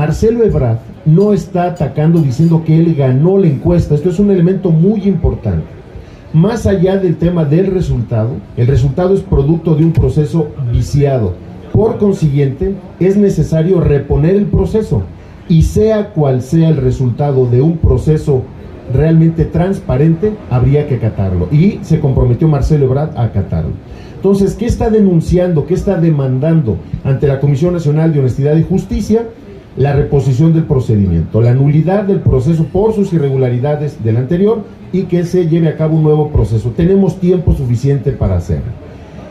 Marcelo Ebrard no está atacando diciendo que él ganó la encuesta. Esto es un elemento muy importante. Más allá del tema del resultado, el resultado es producto de un proceso viciado. Por consiguiente, es necesario reponer el proceso y sea cual sea el resultado de un proceso realmente transparente, habría que acatarlo. Y se comprometió Marcelo Ebrard a acatarlo. Entonces, ¿qué está denunciando? ¿Qué está demandando ante la Comisión Nacional de Honestidad y Justicia? La reposición del procedimiento, la nulidad del proceso por sus irregularidades del anterior y que se lleve a cabo un nuevo proceso. Tenemos tiempo suficiente para hacerlo.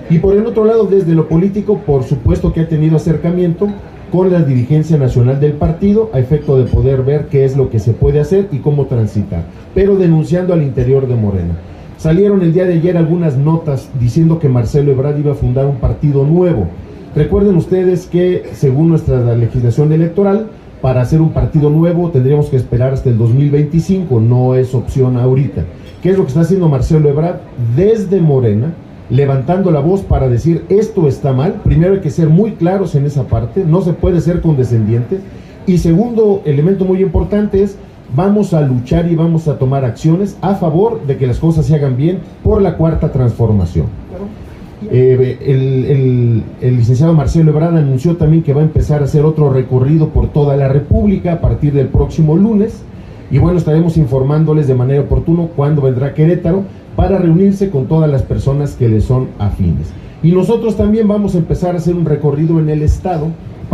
Y por el otro lado, desde lo político, por supuesto que ha tenido acercamiento con la dirigencia nacional del partido a efecto de poder ver qué es lo que se puede hacer y cómo transitar, pero denunciando al interior de Morena. Salieron el día de ayer algunas notas diciendo que Marcelo Ebrard iba a fundar un partido nuevo. Recuerden ustedes que según nuestra legislación electoral, para hacer un partido nuevo tendríamos que esperar hasta el 2025, no es opción ahorita. ¿Qué es lo que está haciendo Marcelo Ebrard desde Morena? levantando la voz para decir esto está mal. Primero hay que ser muy claros en esa parte, no se puede ser condescendiente. Y segundo elemento muy importante es vamos a luchar y vamos a tomar acciones a favor de que las cosas se hagan bien por la cuarta transformación. Eh, el, licenciado Marcelo Ebrard anunció también que va a empezar a hacer otro recorrido por toda la República a partir del próximo lunes. Y bueno, estaremos informándoles de manera oportuna cuándo vendrá Querétaro para reunirse con todas las personas que le son afines. Y nosotros también vamos a empezar a hacer un recorrido en el Estado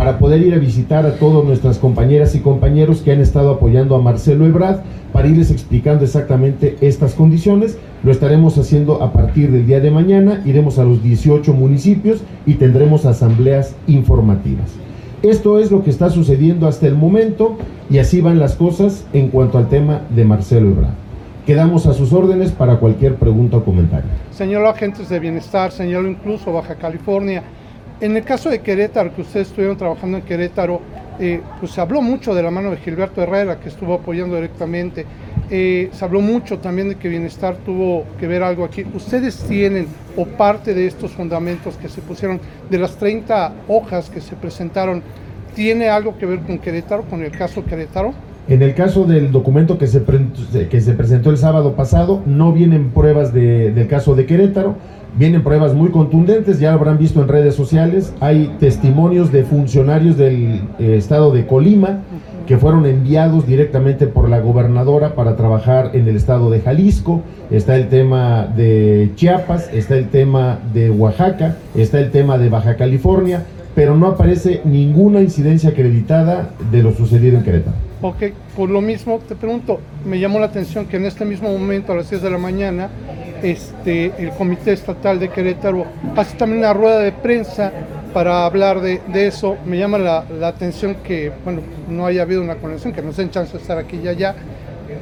para poder ir a visitar a todas nuestras compañeras y compañeros que han estado apoyando a Marcelo Ebrard para irles explicando exactamente estas condiciones. Lo estaremos haciendo a partir del día de mañana, iremos a los 18 municipios y tendremos asambleas informativas. Esto es lo que está sucediendo hasta el momento y así van las cosas en cuanto al tema de Marcelo Ebrard. Quedamos a sus órdenes para cualquier pregunta o comentario. Señor agentes de bienestar, señor incluso Baja California, en el caso de Querétaro, que ustedes estuvieron trabajando en Querétaro, eh, pues se habló mucho de la mano de Gilberto Herrera, que estuvo apoyando directamente. Eh, se habló mucho también de que Bienestar tuvo que ver algo aquí. ¿Ustedes tienen o parte de estos fundamentos que se pusieron, de las 30 hojas que se presentaron, tiene algo que ver con Querétaro, con el caso Querétaro? En el caso del documento que se, que se presentó el sábado pasado, no vienen pruebas del caso de Querétaro, vienen pruebas muy contundentes, ya lo habrán visto en redes sociales, hay testimonios de funcionarios del eh, estado de Colima que fueron enviados directamente por la gobernadora para trabajar en el estado de Jalisco, está el tema de Chiapas, está el tema de Oaxaca, está el tema de Baja California, pero no aparece ninguna incidencia acreditada de lo sucedido en Querétaro. Ok, por lo mismo te pregunto, me llamó la atención que en este mismo momento, a las 10 de la mañana, este, el Comité Estatal de Querétaro hace también una rueda de prensa para hablar de, eso. Me llama la, atención que, bueno, no haya habido una conexión, que nos den chance de estar aquí y allá,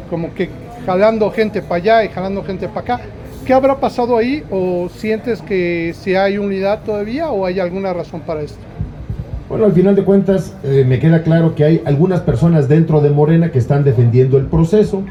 como que jalando gente para allá y jalando gente para acá. ¿Qué habrá pasado ahí? ¿O sientes que si hay unidad todavía o hay alguna razón para esto? Bueno, al final de cuentas eh, me queda claro que hay algunas personas dentro de Morena que están defendiendo el proceso.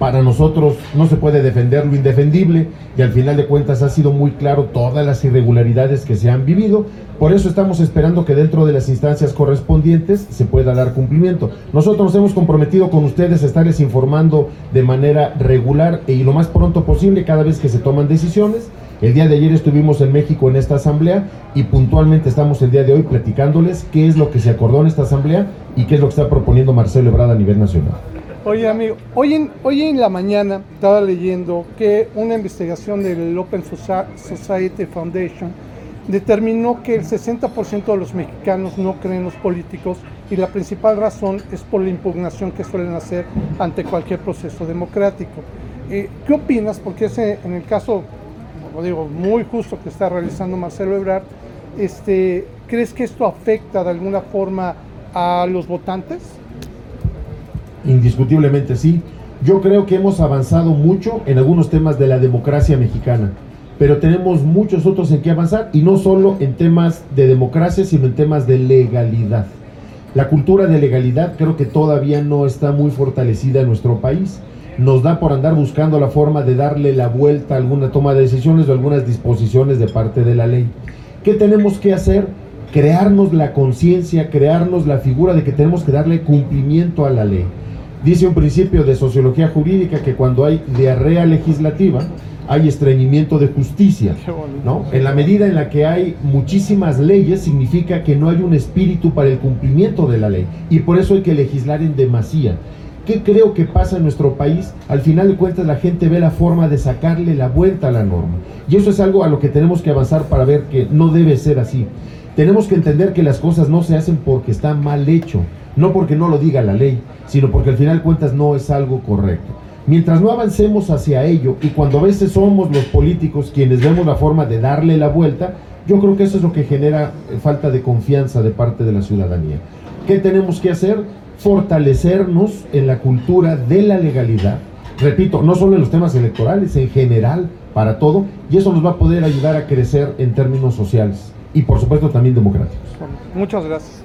Para nosotros no se puede defender lo indefendible y al final de cuentas ha sido muy claro todas las irregularidades que se han vivido. Por eso estamos esperando que dentro de las instancias correspondientes se pueda dar cumplimiento. Nosotros nos hemos comprometido con ustedes a estarles informando de manera regular y lo más pronto posible cada vez que se toman decisiones el día de ayer estuvimos en México en esta asamblea y puntualmente estamos el día de hoy platicándoles qué es lo que se acordó en esta asamblea y qué es lo que está proponiendo Marcelo Ebrard a nivel nacional. Oye amigo, hoy en, hoy en la mañana estaba leyendo que una investigación del Open Society Foundation determinó que el 60% de los mexicanos no creen en los políticos y la principal razón es por la impugnación que suelen hacer ante cualquier proceso democrático. Eh, ¿Qué opinas? Porque ese, en el caso como digo, muy justo que está realizando Marcelo Ebrard, este, ¿crees que esto afecta de alguna forma a los votantes? Indiscutiblemente sí. Yo creo que hemos avanzado mucho en algunos temas de la democracia mexicana, pero tenemos muchos otros en que avanzar y no solo en temas de democracia, sino en temas de legalidad. La cultura de legalidad creo que todavía no está muy fortalecida en nuestro país nos da por andar buscando la forma de darle la vuelta a alguna toma de decisiones o algunas disposiciones de parte de la ley. ¿Qué tenemos que hacer? Crearnos la conciencia, crearnos la figura de que tenemos que darle cumplimiento a la ley. Dice un principio de sociología jurídica que cuando hay diarrea legislativa, hay estreñimiento de justicia. ¿no? En la medida en la que hay muchísimas leyes, significa que no hay un espíritu para el cumplimiento de la ley. Y por eso hay que legislar en demasía. ¿Qué creo que pasa en nuestro país? Al final de cuentas la gente ve la forma de sacarle la vuelta a la norma. Y eso es algo a lo que tenemos que avanzar para ver que no debe ser así. Tenemos que entender que las cosas no se hacen porque está mal hecho, no porque no lo diga la ley, sino porque al final de cuentas no es algo correcto. Mientras no avancemos hacia ello y cuando a veces somos los políticos quienes vemos la forma de darle la vuelta, yo creo que eso es lo que genera falta de confianza de parte de la ciudadanía. ¿Qué tenemos que hacer? fortalecernos en la cultura de la legalidad, repito, no solo en los temas electorales, en general, para todo, y eso nos va a poder ayudar a crecer en términos sociales y por supuesto también democráticos. Muchas gracias.